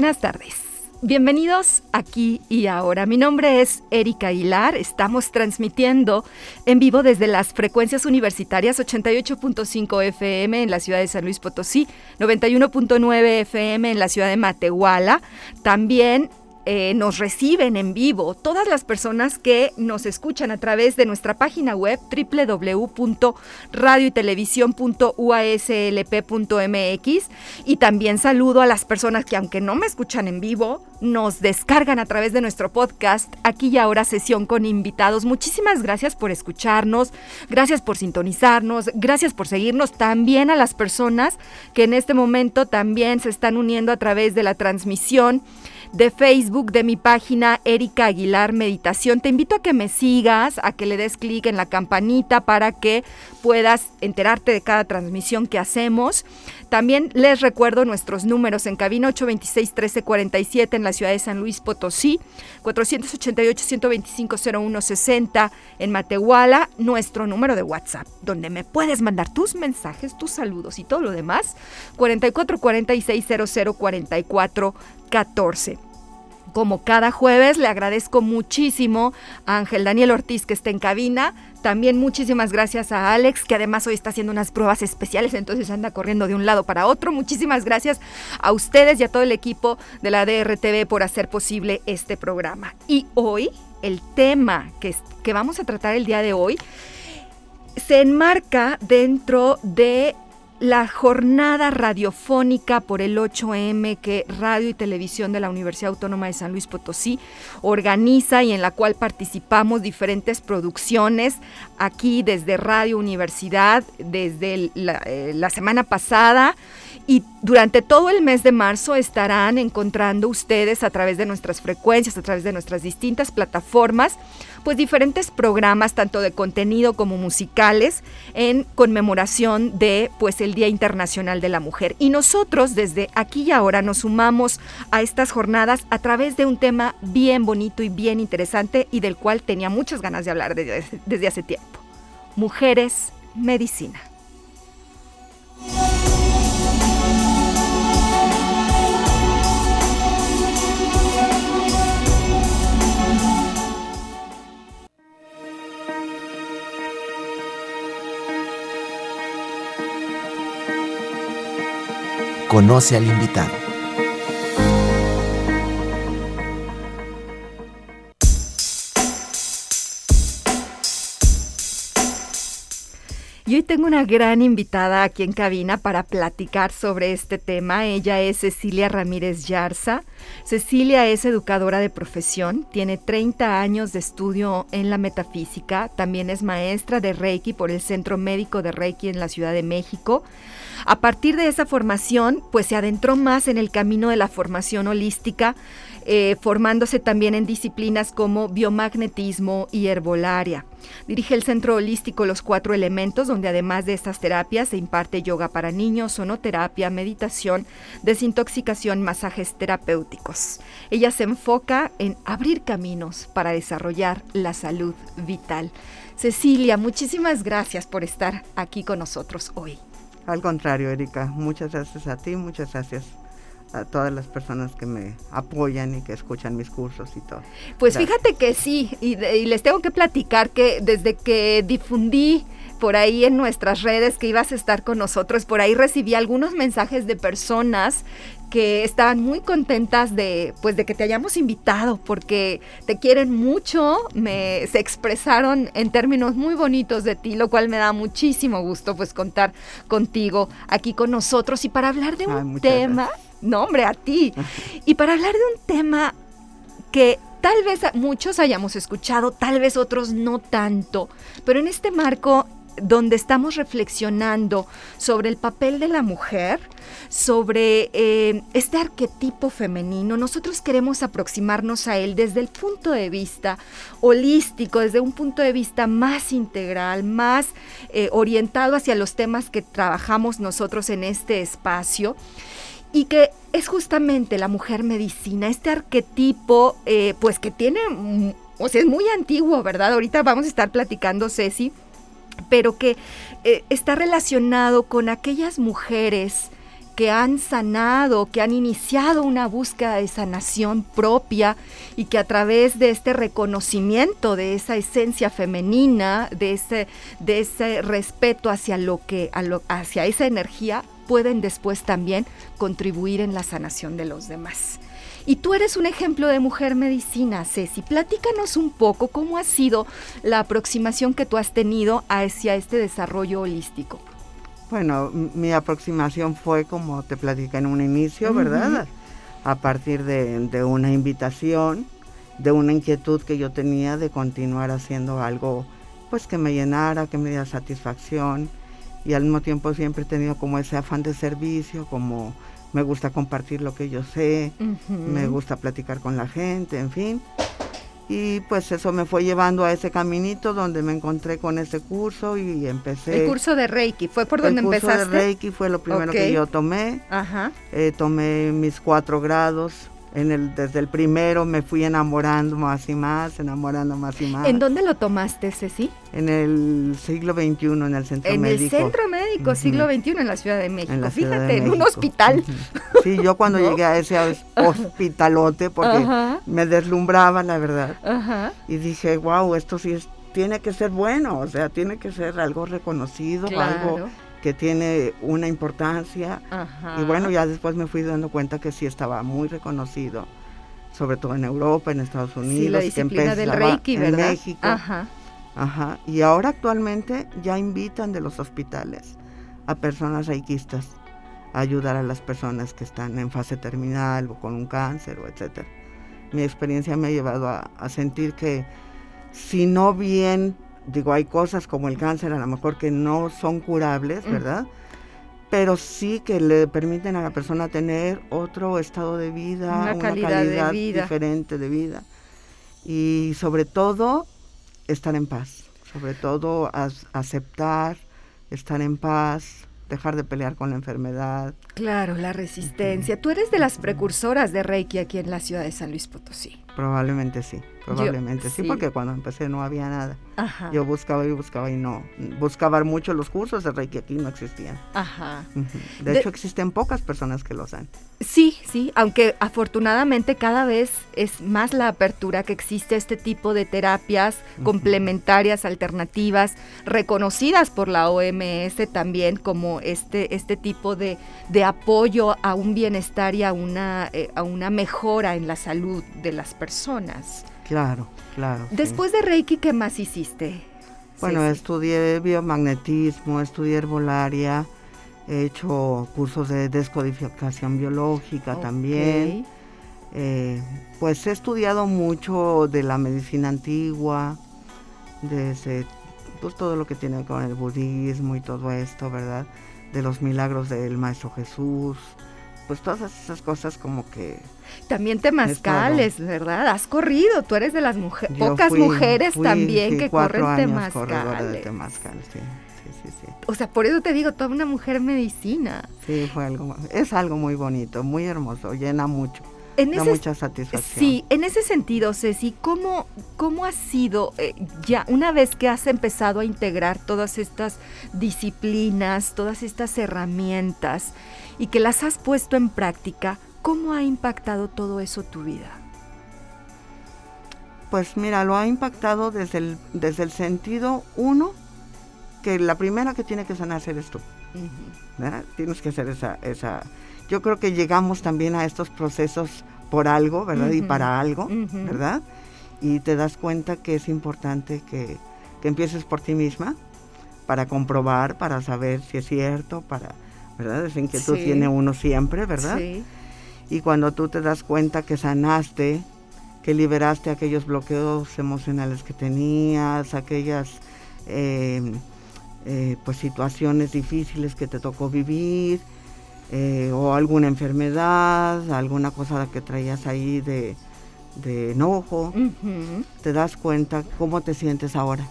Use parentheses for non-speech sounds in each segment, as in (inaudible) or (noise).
Buenas tardes. Bienvenidos aquí y ahora. Mi nombre es Erika Aguilar. Estamos transmitiendo en vivo desde las frecuencias universitarias 88.5 FM en la ciudad de San Luis Potosí, 91.9 FM en la ciudad de Matehuala, también eh, nos reciben en vivo. Todas las personas que nos escuchan a través de nuestra página web www.radioytelevisión.uaslp.mx y también saludo a las personas que aunque no me escuchan en vivo, nos descargan a través de nuestro podcast aquí y ahora sesión con invitados. Muchísimas gracias por escucharnos, gracias por sintonizarnos, gracias por seguirnos también a las personas que en este momento también se están uniendo a través de la transmisión de Facebook de mi página Erika Aguilar Meditación. Te invito a que me sigas, a que le des clic en la campanita para que puedas enterarte de cada transmisión que hacemos. También les recuerdo nuestros números en cabina 826-1347 en la ciudad de San Luis Potosí, 488-125-0160 en Matehuala, nuestro número de WhatsApp, donde me puedes mandar tus mensajes, tus saludos y todo lo demás, 4446004414. Como cada jueves, le agradezco muchísimo a Ángel Daniel Ortiz que está en cabina. También muchísimas gracias a Alex, que además hoy está haciendo unas pruebas especiales, entonces anda corriendo de un lado para otro. Muchísimas gracias a ustedes y a todo el equipo de la DRTV por hacer posible este programa. Y hoy, el tema que, que vamos a tratar el día de hoy se enmarca dentro de la jornada radiofónica por el 8M que Radio y Televisión de la Universidad Autónoma de San Luis Potosí organiza y en la cual participamos diferentes producciones aquí desde Radio Universidad, desde la, eh, la semana pasada. Y durante todo el mes de marzo estarán encontrando ustedes a través de nuestras frecuencias, a través de nuestras distintas plataformas, pues diferentes programas tanto de contenido como musicales en conmemoración de pues el Día Internacional de la Mujer. Y nosotros desde aquí y ahora nos sumamos a estas jornadas a través de un tema bien bonito y bien interesante y del cual tenía muchas ganas de hablar desde, desde hace tiempo. Mujeres, medicina. Conoce al invitado. Tengo una gran invitada aquí en cabina para platicar sobre este tema. Ella es Cecilia Ramírez Yarza. Cecilia es educadora de profesión, tiene 30 años de estudio en la metafísica, también es maestra de Reiki por el Centro Médico de Reiki en la Ciudad de México. A partir de esa formación, pues se adentró más en el camino de la formación holística, eh, formándose también en disciplinas como biomagnetismo y herbolaria. Dirige el Centro Holístico Los Cuatro Elementos, donde además de estas terapias se imparte yoga para niños, sonoterapia, meditación, desintoxicación, masajes terapéuticos. Ella se enfoca en abrir caminos para desarrollar la salud vital. Cecilia, muchísimas gracias por estar aquí con nosotros hoy. Al contrario, Erika, muchas gracias a ti, muchas gracias a todas las personas que me apoyan y que escuchan mis cursos y todo. Pues fíjate que sí, y, y, les tengo que platicar que desde que difundí por ahí en nuestras redes que ibas a estar con nosotros, por ahí recibí algunos mensajes de personas que estaban muy contentas de pues de que te hayamos invitado porque te quieren mucho, me se expresaron en términos muy bonitos de ti, lo cual me da muchísimo gusto pues contar contigo aquí con nosotros y para hablar de un Ay, tema gracias. No, hombre, a ti. Y para hablar de un tema que tal vez muchos hayamos escuchado, tal vez otros no tanto, pero en este marco donde estamos reflexionando sobre el papel de la mujer, sobre eh, este arquetipo femenino, nosotros queremos aproximarnos a él desde el punto de vista holístico, desde un punto de vista más integral, más eh, orientado hacia los temas que trabajamos nosotros en este espacio y que es justamente la mujer medicina, este arquetipo, eh, pues que tiene, mm, o sea, es muy antiguo, ¿verdad? Ahorita vamos a estar platicando, Ceci, pero que eh, está relacionado con aquellas mujeres que han sanado, que han iniciado una búsqueda de sanación propia y que a través de este reconocimiento de esa esencia femenina, de ese, de ese respeto hacia lo que, hacia esa energía, pueden después también contribuir en la sanación de los demás. Y tú eres un ejemplo de mujer medicina, Ceci. Platícanos un poco cómo ha sido la aproximación que tú has tenido hacia este desarrollo holístico. Bueno, mi aproximación fue como te platicé en un inicio, ¿verdad? A partir de, de, una invitación, de una inquietud que yo tenía de continuar haciendo algo pues que me llenara, que me diera satisfacción y al mismo tiempo siempre he tenido como ese afán de servicio, como me gusta compartir lo que yo sé, me gusta platicar con la gente, en fin. Y pues eso me fue llevando a ese caminito donde me encontré con ese curso y empecé. El curso de Reiki, ¿fue por donde empezaste? El curso de Reiki fue lo primero que yo tomé. Ajá. Eh, tomé mis cuatro grados en el, desde el primero me fui enamorando más y más, enamorando más y más. ¿En dónde lo tomaste, Ceci? En el siglo XXI, en el centro médico. En el centro médico, siglo XXI, en la Ciudad de México. Fíjate, en un hospital. Sí, yo cuando llegué a ese (laughs) hospitalote, porque me deslumbraba, la verdad. Y dije, wow, esto sí es, tiene que ser bueno, o sea, tiene que ser algo reconocido, algo que tiene una importancia. Y bueno, ya después me fui dando cuenta que sí estaba muy reconocido, sobre todo en Europa, en Estados Unidos, sí, la disciplina del Reiki, en México. Ajá. Ajá. Y ahora actualmente ya invitan de los hospitales a personas reikistas a ayudar a las personas que están en fase terminal o con un cáncer o etcétera. Mi experiencia me ha llevado a, a sentir que si no bien digo, hay cosas como el cáncer a lo mejor que no son curables, mm. ¿verdad? Pero sí que le permiten a la persona tener otro estado de vida, una, calidad, diferente de vida. Y sobre todo, estar en paz. Sobre todo, aceptar, estar en paz, dejar de pelear con la enfermedad. Claro, la resistencia. Tú eres de las precursoras de Reiki aquí en la ciudad de San Luis Potosí. Probablemente sí, probablemente sí, porque cuando empecé no había nada. Yo buscaba y buscaba y no. Buscaba mucho los cursos de Reiki aquí no existían. Ajá. De, hecho, existen pocas personas que lo hacen. Sí, sí, aunque afortunadamente cada vez es más la apertura que existe este tipo de terapias complementarias, alternativas, reconocidas por la OMS también como este, este tipo de, de apoyo a un bienestar y a una, eh, a una mejora en la salud de las personas. Claro, claro. Después de Reiki, ¿qué más hiciste? Bueno, estudié biomagnetismo, estudié herbolaria, he hecho cursos de descodificación biológica también. Eh, pues he estudiado mucho de la medicina antigua, desde pues, todo lo que tiene con el budismo y todo esto, ¿verdad? De los milagros del Maestro Jesús, pues todas esas cosas como que... También temazcales, ¿verdad? Has corrido, tú eres de las mujeres, pocas mujeres también que corren temazcales. De temazcal, sí. Sí, sí, O sea, por eso te digo, toda una mujer medicina. Sí, fue algo, es algo muy bonito, muy hermoso, llena mucho. da mucha satisfacción. Sí, en ese sentido, Ceci, ¿cómo, cómo ha sido eh, ya una vez que has empezado a integrar todas estas disciplinas, todas estas herramientas? Y que las has puesto en práctica, ¿cómo ha impactado todo eso tu vida? Pues mira, lo ha impactado desde el, desde el sentido uno, que la primera que tiene que sanar eres tú. Tienes que hacer esa, esa... Yo creo que llegamos también a estos procesos por algo, ¿verdad? Y para algo, ¿verdad? Y te das cuenta que es importante que, que empieces por ti misma para comprobar, para saber si es cierto, para ¿verdad? Esa inquietud tiene uno siempre, ¿verdad? Sí. Y cuando tú te das cuenta que sanaste, que liberaste aquellos bloqueos emocionales que tenías, aquellas eh, eh, pues situaciones difíciles que te tocó vivir, eh, o alguna enfermedad, alguna cosa que traías ahí de, enojo, te das cuenta cómo te sientes ahora,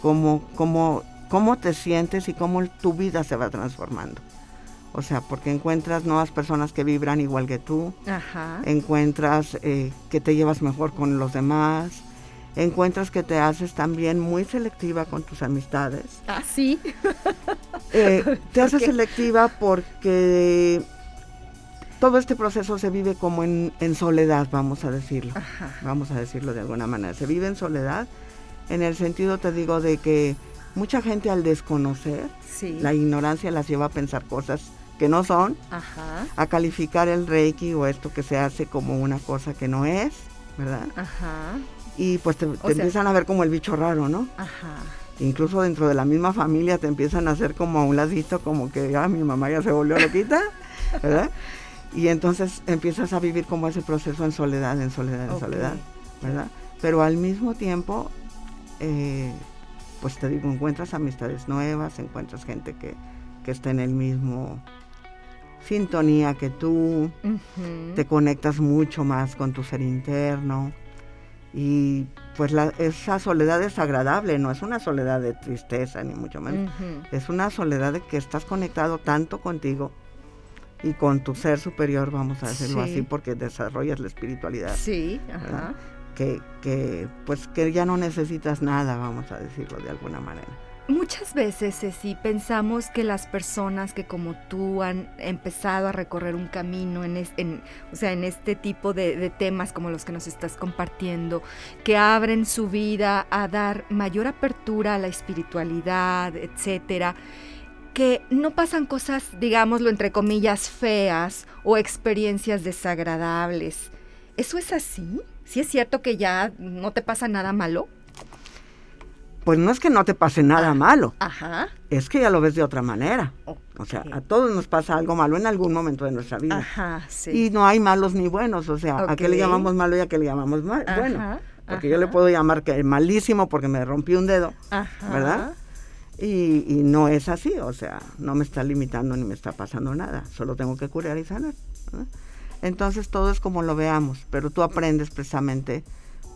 cómo, cómo, cómo te sientes y cómo tu vida se va transformando. O sea, porque encuentras nuevas personas que vibran igual que tú, encuentras eh, que te llevas mejor con los demás, encuentras que te haces también muy selectiva con tus amistades. Ah, sí. (laughs) Eh, te haces selectiva porque todo este proceso se vive como en, soledad, vamos a decirlo. Vamos a decirlo de alguna manera. Se vive en soledad en el sentido, te digo, de que mucha gente al desconocer, la ignorancia las lleva a pensar cosas que no son, a calificar el reiki o esto que se hace como una cosa que no es, ¿verdad? Ajá y pues te, empiezan a ver como el bicho raro, ¿no? Ajá. Incluso dentro de la misma familia te empiezan a hacer como a un ladito, como que ah, mi mamá ya se volvió loquita, (laughs) ¿verdad? Y entonces empiezas a vivir como ese proceso en soledad, en soledad, en soledad, ¿verdad? Pero al mismo tiempo, eh, pues te digo, encuentras amistades nuevas, encuentras gente que, que está en el mismo sintonía que tú, te conectas mucho más con tu ser interno, y pues la, esa soledad es agradable, no es una soledad de tristeza ni mucho menos. Es una soledad de que estás conectado tanto contigo y con tu ser superior, vamos a decirlo así, porque desarrollas la espiritualidad. Sí, ajá. Que, que pues que ya no necesitas nada, vamos a decirlo de alguna manera. Muchas veces, Ceci, pensamos que las personas que como tú han empezado a recorrer un camino en, o sea, en este tipo de, temas como los que nos estás compartiendo, que abren su vida a dar mayor apertura a la espiritualidad, etcétera, que no pasan cosas, digámoslo entre comillas, feas o experiencias desagradables. ¿Eso es así? ¿Sí es cierto que ya no te pasa nada malo? Pues no es que no te pase nada ah, malo, es que ya lo ves de otra manera. O sea, a todos nos pasa algo malo en algún momento de nuestra vida. Y no hay malos ni buenos, o sea, ¿a qué le llamamos malo y a qué le llamamos mal? bueno? Porque yo le puedo llamar que malísimo porque me rompí un dedo, ¿verdad? Y, y, no es así, o sea, no me está limitando ni me está pasando nada, solo tengo que curar y sanar. Entonces todo es como lo veamos, pero tú aprendes precisamente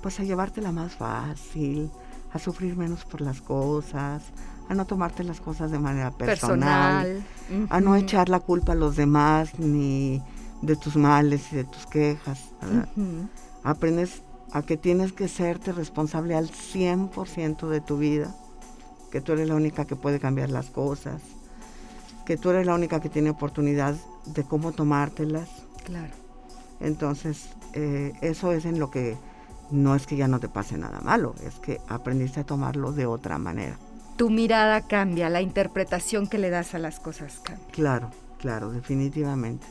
pues a llevártela más fácil, a sufrir menos por las cosas, a no tomarte las cosas de manera personal, a no echar la culpa a los demás ni de tus males y de tus quejas. Aprendes a que tienes que serte responsable al 100% de tu vida, que tú eres la única que puede cambiar las cosas, que tú eres la única que tiene oportunidad de cómo tomártelas. Claro. Entonces, eh, eso es en lo que no es que ya no te pase nada malo, es que aprendiste a tomarlo de otra manera. Tu mirada cambia, la interpretación que le das a las cosas cambia. Claro, claro, definitivamente.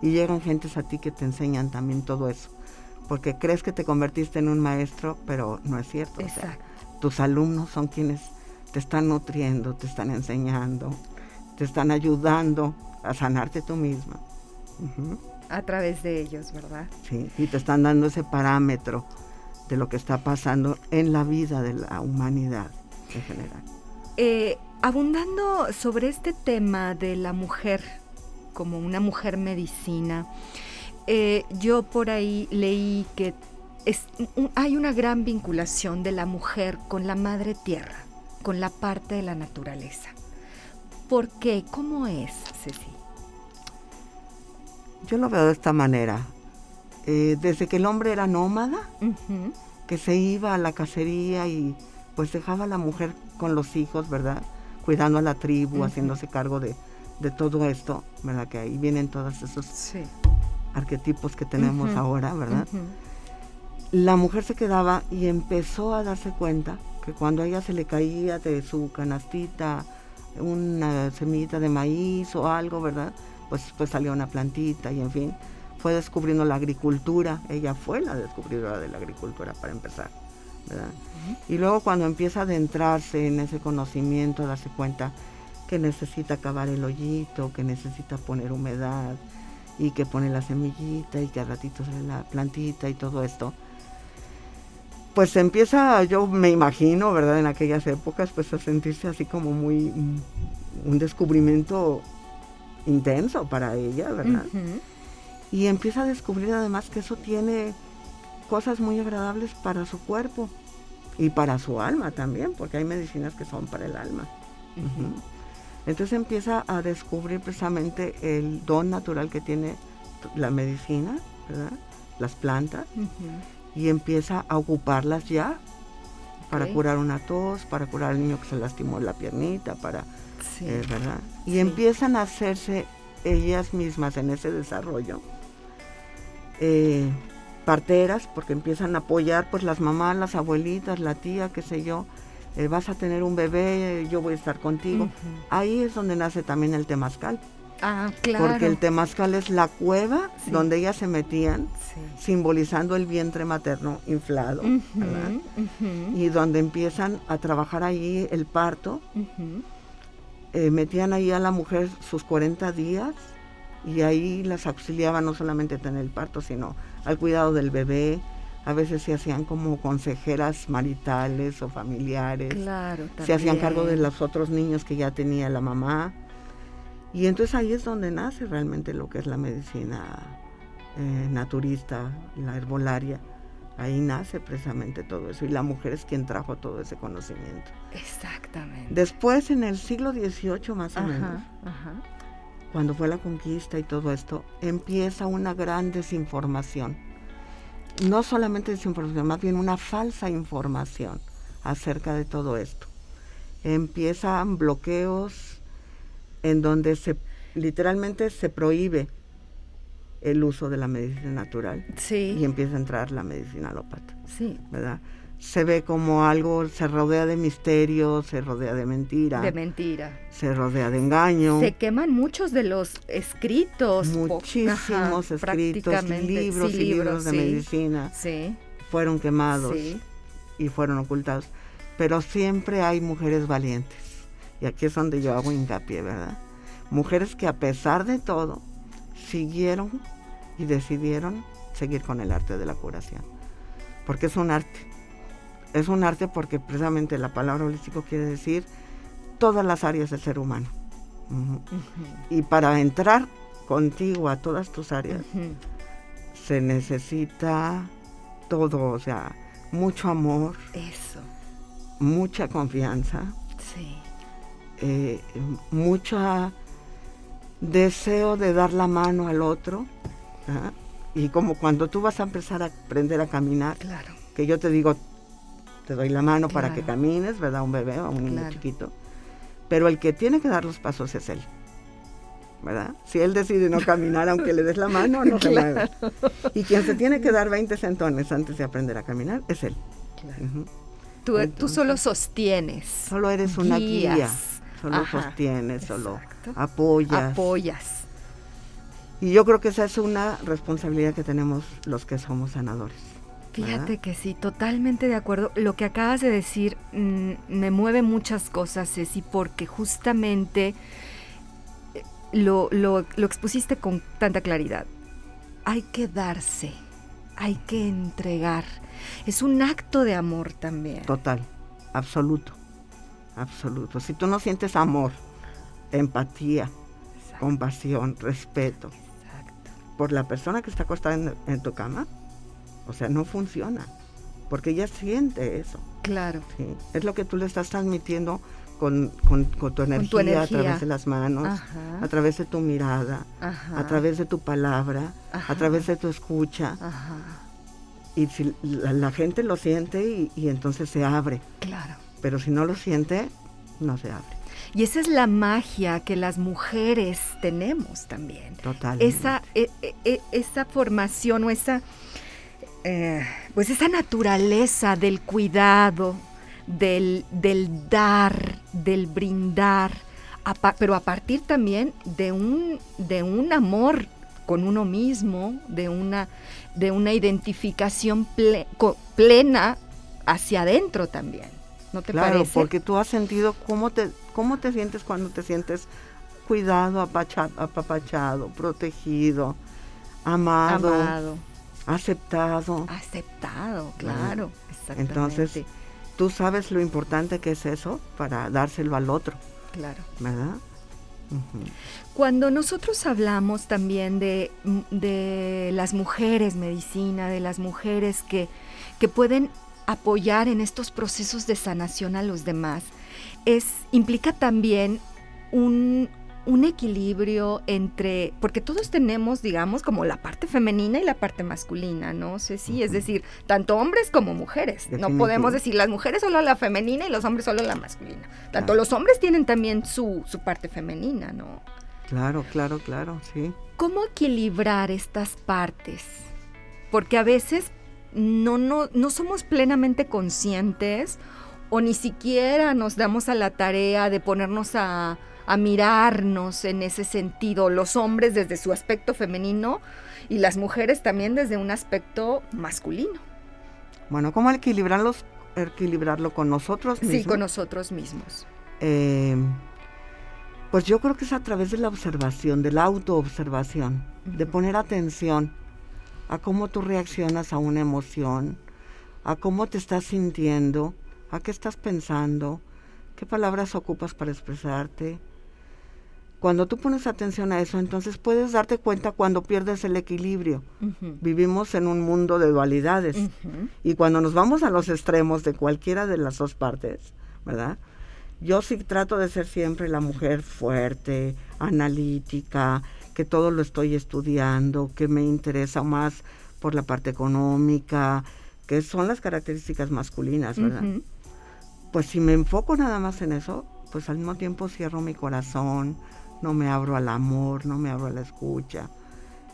y llegan gentes a ti que te enseñan también todo eso, porque crees que te convertiste en un maestro, pero no es cierto. Exacto. tus alumnos son quienes te están nutriendo, te están enseñando, te están ayudando a sanarte tú misma a través de ellos, ¿verdad? Sí, y te están dando ese parámetro de lo que está pasando en la vida de la humanidad en general. Eh, abundando sobre este tema de la mujer como una mujer medicina, eh, yo por ahí leí que hay una gran vinculación de la mujer con la madre tierra, con la parte de la naturaleza. ¿Por qué? ¿Cómo es, Ceci? Yo lo veo de esta manera. Eh, desde que el hombre era nómada, que se iba a la cacería y pues dejaba a la mujer con los hijos, ¿verdad? Cuidando a la tribu, haciéndose cargo de, todo esto, ¿verdad? Que ahí vienen todos esos arquetipos que tenemos ahora, ¿verdad? La mujer se quedaba y empezó a darse cuenta que cuando a ella se le caía de su canastita una semillita de maíz o algo, ¿verdad? Pues después salió una plantita y en fin, fue descubriendo la agricultura, ella fue la descubridora de la agricultura para empezar, ¿verdad? Y luego cuando empieza a adentrarse en ese conocimiento, darse cuenta que necesita cavar el hoyito, que necesita poner humedad y que pone la semillita y que al ratito sale la plantita y todo esto. Pues empieza, yo me imagino, ¿verdad? En aquellas épocas, pues a sentirse así como muy, un descubrimiento intenso para ella, ¿verdad? Y empieza a descubrir además que eso tiene cosas muy agradables para su cuerpo y para su alma también, porque hay medicinas que son para el alma. Entonces empieza a descubrir precisamente el don natural que tiene la medicina, ¿verdad? las plantas, y empieza a ocuparlas ya para curar una tos, para curar al niño que se lastimó la piernita, para, eh, ¿verdad? Y empiezan a hacerse ellas mismas en ese desarrollo eh, parteras, porque empiezan a apoyar pues las mamás, las abuelitas, la tía, qué sé yo, eh, vas a tener un bebé, yo voy a estar contigo. Ahí es donde nace también el temazcal. Ah, claro. Porque el temazcal es la cueva donde ellas se metían, simbolizando el vientre materno inflado, Y donde empiezan a trabajar ahí el parto. Eh, metían ahí a la mujer sus 40 días y ahí las auxiliaban no solamente tener el parto, sino al cuidado del bebé, a veces se hacían como consejeras maritales o familiares. Claro, Se hacían cargo de los otros niños que ya tenía la mamá. Y entonces ahí es donde nace realmente lo que es la medicina eh, naturista, la herbolaria. Ahí nace precisamente todo eso. Y la mujer es quien trajo todo ese conocimiento. Exactamente. Después, en el siglo XVIII más o menos, cuando fue la conquista y todo esto, empieza una gran desinformación no solamente desinformación, más bien una falsa información acerca de todo esto. Empiezan bloqueos en donde se literalmente se prohíbe el uso de la medicina natural y empieza a entrar la medicina alópata. Sí. ¿Verdad? se ve como algo, se rodea de misterio, se rodea de mentira. De mentira. Se rodea de engaño. Se queman muchos de los escritos. Muchísimos escritos, libros y libros de medicina. Sí. Fueron quemados y fueron ocultados. Pero siempre hay mujeres valientes. Y aquí es donde yo hago hincapié, ¿verdad? Mujeres que a pesar de todo siguieron y decidieron seguir con el arte de la curación. Porque es un arte es un arte porque precisamente la palabra holístico quiere decir todas las áreas del ser humano. Y para entrar contigo a todas tus áreas, se necesita todo, o sea, mucho amor. Eso. Mucha confianza. Sí. Eh, mucho deseo de dar la mano al otro. ¿ah? Y como cuando tú vas a empezar a aprender a caminar, claro. que yo te digo, te doy la mano para que camines, ¿verdad? Un bebé o un niño chiquito. Pero el que tiene que dar los pasos es él. ¿verdad? Si él decide no caminar aunque le des la mano, no (laughs) se mueve. Y quien se tiene que dar 20 centones antes de aprender a caminar es él. tú, solo sostienes. Solo eres una guía. Solo sostienes, solo apoyas. Apoyas. Y yo creo que esa es una responsabilidad que tenemos los que somos sanadores. Fíjate que sí, totalmente de acuerdo. Lo que acabas de decir mm, me mueve muchas cosas, Ceci, porque justamente eh, lo, lo, expusiste con tanta claridad. Hay que darse, hay que entregar. Es un acto de amor también. Total, absoluto, absoluto. Si tú no sientes amor, empatía, compasión, respeto por la persona que está acostada en tu cama, o sea, no funciona, porque ella siente eso. Claro. Es lo que tú le estás transmitiendo con, tu, energía, a través de las manos, a través de tu mirada, a través de tu palabra, a través de tu escucha. Y si la, gente lo siente y, y, entonces se abre. Claro. Pero si no lo siente, no se abre. Y esa es la magia que las mujeres tenemos también. Totalmente. Esa, e, e, e, esa formación o esa eh, pues esa naturaleza del cuidado, del, dar, del brindar, pero a partir también de un, de un amor con uno mismo, de una, de una identificación plena hacia adentro también. ¿No te claro, porque tú has sentido cómo te, cómo te sientes cuando te sientes cuidado, apapachado, protegido, amado, aceptado. Aceptado, claro, exactamente. Entonces, tú sabes lo importante que es eso para dárselo al otro. Claro. ¿Verdad? Cuando nosotros hablamos también de, de, las mujeres medicina, de las mujeres que, que pueden apoyar en estos procesos de sanación a los demás, es, implica también un, un equilibrio entre, porque todos tenemos, digamos, como la parte femenina y la parte masculina, ¿no? sé si, es decir, tanto hombres como mujeres. No podemos decir las mujeres solo la femenina y los hombres solo la masculina. Tanto los hombres tienen también su, su parte femenina, ¿no? Claro, claro, claro, sí. ¿Cómo equilibrar estas partes? Porque a veces no, no, no somos plenamente conscientes o ni siquiera nos damos a la tarea de ponernos a a mirarnos en ese sentido, los hombres desde su aspecto femenino y las mujeres también desde un aspecto masculino. Bueno, ¿cómo equilibrarlos, equilibrarlo con nosotros mismos? Sí, con nosotros mismos. Eh, pues yo creo que es a través de la observación, de la autoobservación, de poner atención a cómo tú reaccionas a una emoción, a cómo te estás sintiendo, a qué estás pensando, qué palabras ocupas para expresarte, cuando tú pones atención a eso, entonces puedes darte cuenta cuando pierdes el equilibrio. Vivimos en un mundo de dualidades. Y cuando nos vamos a los extremos de cualquiera de las dos partes, ¿verdad? Yo sí trato de ser siempre la mujer fuerte, analítica, que todo lo estoy estudiando, que me interesa más por la parte económica, que son las características masculinas, ¿verdad? Pues si me enfoco nada más en eso, pues al mismo tiempo cierro mi corazón, no me abro al amor, no me abro a la escucha,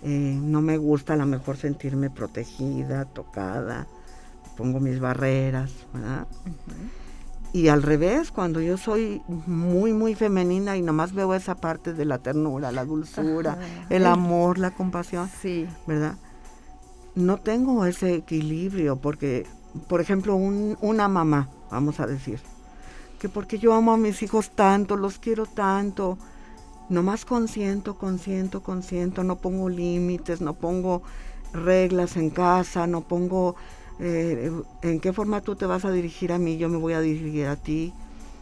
eh, no me gusta a lo mejor sentirme protegida, tocada, pongo mis barreras, ¿verdad? Y al revés, cuando yo soy muy, muy femenina y nomás veo esa parte de la ternura, la dulzura, el amor, la compasión, sí. ¿verdad? No tengo ese equilibrio porque, por ejemplo, una mamá, vamos a decir, que porque yo amo a mis hijos tanto, los quiero tanto, nomás consiento, consiento, consiento, no pongo límites, no pongo reglas en casa, no pongo eh, en qué forma tú te vas a dirigir a mí, yo me voy a dirigir a ti.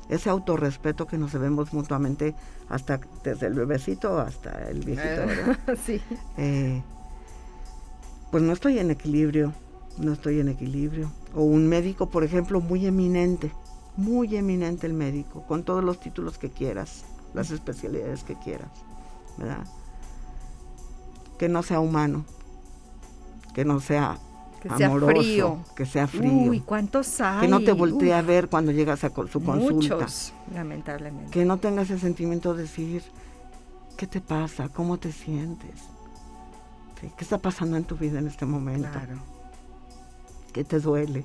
Ese autorrespeto que nos debemos mutuamente hasta desde el bebecito hasta el viejito, ¿verdad? (laughs) sí. Eh, pues no estoy en equilibrio, no estoy en equilibrio. O un médico, por ejemplo, muy eminente, muy eminente el médico, con todos los títulos que quieras las especialidades que quieras, ¿verdad? Que no sea humano, que no sea que amoroso, sea frío. que sea frío. Uy, ¿cuántos hay? Que no te voltee a ver cuando llegas a su consulta. Muchos, lamentablemente. Que no tengas ese sentimiento de decir, ¿qué te pasa? ¿Cómo te sientes? ¿Qué está pasando en tu vida en este momento? Claro. ¿Qué te duele?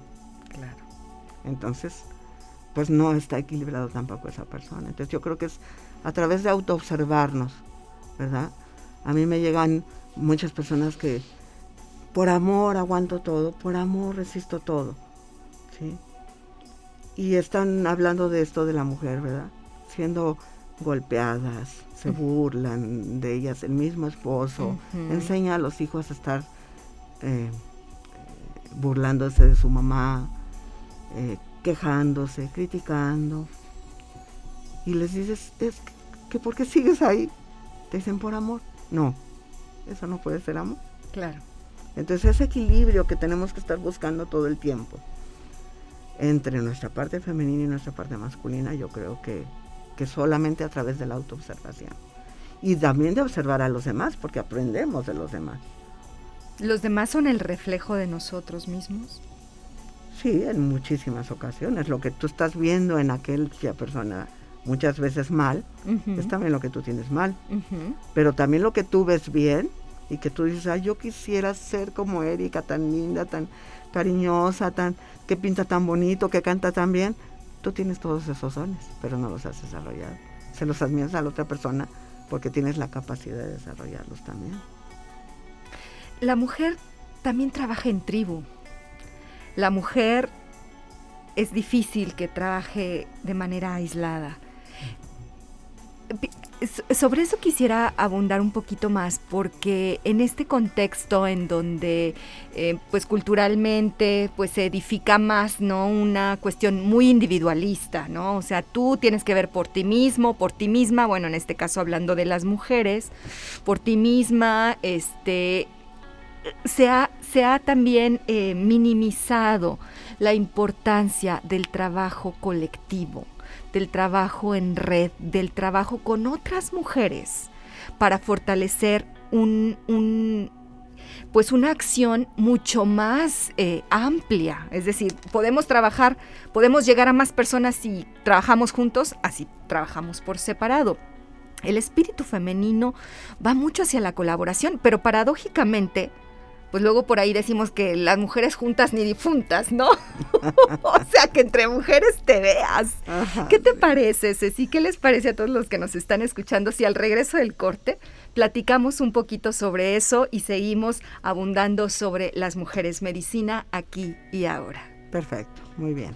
Claro. Entonces, pues no está equilibrado tampoco esa persona. Entonces yo creo que es a través de autoobservarnos, ¿verdad? A mí me llegan muchas personas que por amor aguanto todo, por amor resisto todo, ¿sí? Y están hablando de esto de la mujer, ¿verdad? Siendo golpeadas, se burlan de ellas, el mismo esposo, enseña a los hijos a estar eh, burlándose de su mamá, eh, quejándose, criticando, y les dices, es que ¿por qué sigues ahí? Te dicen por amor. No, eso no puede ser amor. Claro. Entonces ese equilibrio que tenemos que estar buscando todo el tiempo entre nuestra parte femenina y nuestra parte masculina, yo creo que, que solamente a través de la autoobservación. Y también de observar a los demás, porque aprendemos de los demás. ¿Los demás son el reflejo de nosotros mismos? Sí, en muchísimas ocasiones. Lo que tú estás viendo en aquella persona muchas veces mal, es también lo que tú tienes mal. Pero también lo que tú ves bien y que tú dices, ay, yo quisiera ser como Erika, tan linda, tan cariñosa, tan que pinta tan bonito, que canta tan bien. Tú tienes todos esos dones, pero no los has desarrollado. Se los admiras a la otra persona porque tienes la capacidad de desarrollarlos también. La mujer también trabaja en tribu. La mujer es difícil que trabaje de manera aislada sobre eso quisiera abundar un poquito más, porque en este contexto en donde, eh, pues culturalmente, pues se edifica más, ¿no? Una cuestión muy individualista, ¿no? O sea, tú tienes que ver por ti mismo, por ti misma, bueno, en este caso hablando de las mujeres, por ti misma, este, se ha, se ha también eh, minimizado la importancia del trabajo colectivo del trabajo en red, del trabajo con otras mujeres para fortalecer un, pues una acción mucho más eh, amplia. Es decir, podemos trabajar, podemos llegar a más personas si trabajamos juntos, así trabajamos por separado. El espíritu femenino va mucho hacia la colaboración, pero paradójicamente pues luego por ahí decimos que las mujeres juntas ni difuntas, ¿no? (laughs) o sea, que entre mujeres te veas. ¿Qué te parece, Ceci? ¿Qué les parece a todos los que nos están escuchando si al regreso del corte platicamos un poquito sobre eso y seguimos abundando sobre las mujeres medicina aquí y ahora? Perfecto, muy bien.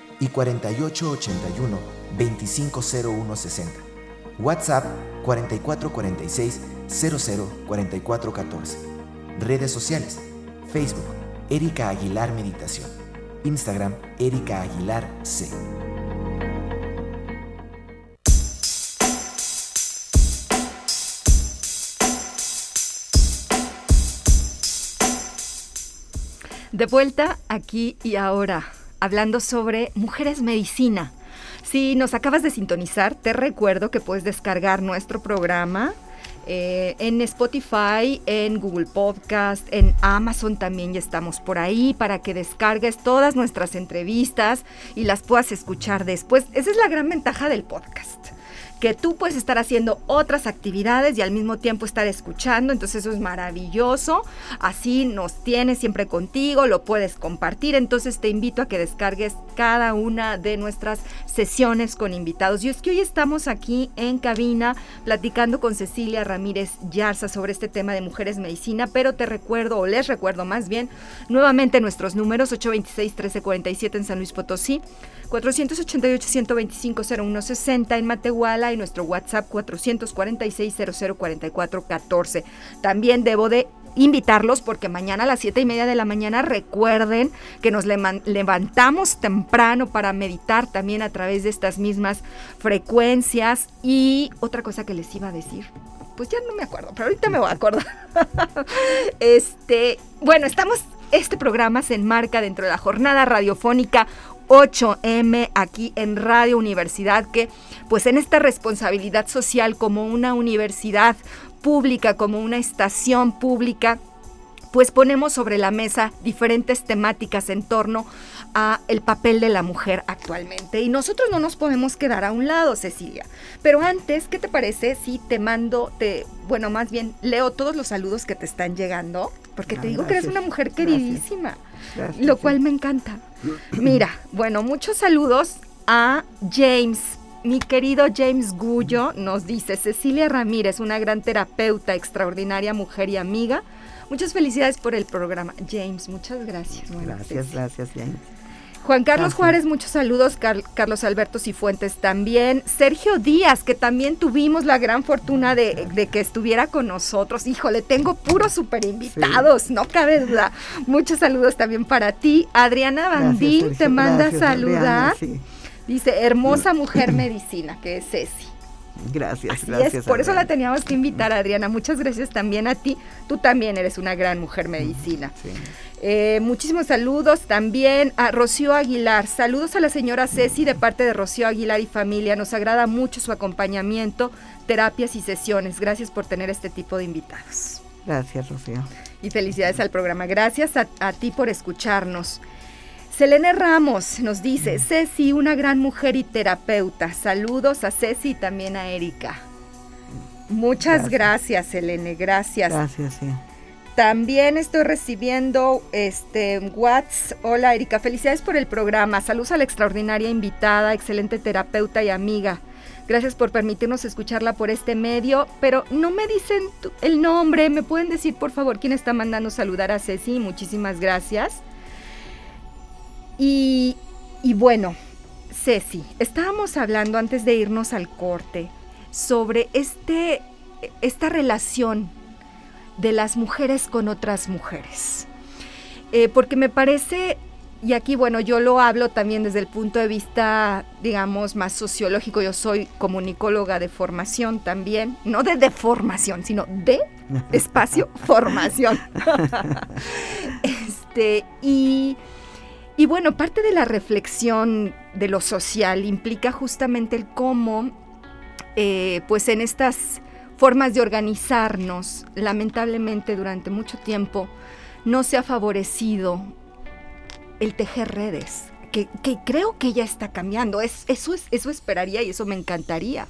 y 4881 250160. WhatsApp 4446 004414. Redes sociales. Facebook Erika Aguilar Meditación. Instagram Erika Aguilar C. De vuelta aquí y ahora, hablando sobre mujeres medicina. Si nos acabas de sintonizar, te recuerdo que puedes descargar nuestro programa eh, en Spotify, en Google Podcast, en Amazon también ya estamos por ahí para que descargues todas nuestras entrevistas y las puedas escuchar después. Esa es la gran ventaja del podcast que tú puedes estar haciendo otras actividades y al mismo tiempo estar escuchando, entonces eso es maravilloso, así nos tienes siempre contigo, lo puedes compartir, entonces te invito a que descargues cada una de nuestras sesiones con invitados. Y es que hoy estamos aquí en cabina platicando con Cecilia Ramírez Yarza sobre este tema de mujeres medicina, pero te recuerdo, o les recuerdo más bien, nuevamente nuestros números 826-1347 en San Luis Potosí, 488-125-0160 en Matehuala y nuestro WhatsApp 446-004414. También debo de invitarlos porque mañana a las 7 y media de la mañana recuerden que nos levantamos temprano para meditar también a través de estas mismas frecuencias y otra cosa que les iba a decir pues ya no me acuerdo pero ahorita me voy a acordar (laughs) este bueno estamos este programa se enmarca dentro de la jornada radiofónica 8M aquí en Radio Universidad, que pues en esta responsabilidad social como una universidad pública, como una estación pública, pues ponemos sobre la mesa diferentes temáticas en torno a el papel de la mujer actualmente. Y nosotros no nos podemos quedar a un lado, Cecilia. Pero antes, ¿qué te parece si te mando, te, bueno, más bien leo todos los saludos que te están llegando? Porque te digo que eres una mujer queridísima, lo cual me encanta. Mira, bueno, muchos saludos a James. Mi querido James Gullo nos dice, Cecilia Ramírez, una gran terapeuta, extraordinaria mujer y amiga. Muchas felicidades por el programa. James, muchas gracias. gracias, gracias, James. Juan Carlos Juárez, muchos saludos. Carlos Alberto Cifuentes también. Sergio Díaz, que también tuvimos la gran fortuna de, que estuviera con nosotros. Híjole, tengo puros super invitados, no cabe duda. Muchos saludos también para ti. Adriana Bandín te manda a saludar. Dice, hermosa mujer (clears throat) medicina, que es Ceci. Gracias, Así gracias. Es, por eso la teníamos que invitar, Adriana. Muchas gracias también a ti. Tú también eres una gran mujer medicina. Sí. Eh, muchísimos saludos también a Rocío Aguilar. Saludos a la señora Ceci de parte de Rocío Aguilar y familia. Nos agrada mucho su acompañamiento, terapias y sesiones. Gracias por tener este tipo de invitados. Gracias, Rocío. Y felicidades al programa. Gracias a, a ti por escucharnos. Selene Ramos nos dice, Ceci, una gran mujer y terapeuta. Saludos a Ceci y también a Erika. Muchas gracias, Selene, gracias. Gracias, sí. También estoy recibiendo este Whats. Hola Erika, felicidades por el programa. Saludos a la extraordinaria invitada, excelente terapeuta y amiga. Gracias por permitirnos escucharla por este medio, pero no me dicen el nombre. ¿Me pueden decir, por favor, quién está mandando saludar a Ceci? Muchísimas gracias. Y, y bueno, Ceci, estábamos hablando antes de irnos al corte sobre este, esta relación de las mujeres con otras mujeres. Eh, porque me parece, y aquí bueno, yo lo hablo también desde el punto de vista, digamos, más sociológico, yo soy comunicóloga de formación también, no de deformación, sino de espacio (laughs) formación. (laughs) este, y, y bueno, parte de la reflexión de lo social implica justamente el cómo, eh, pues en estas formas de organizarnos, lamentablemente durante mucho tiempo no se ha favorecido el tejer redes, que, que creo que ya está cambiando. Es, eso, es, eso esperaría y eso me encantaría,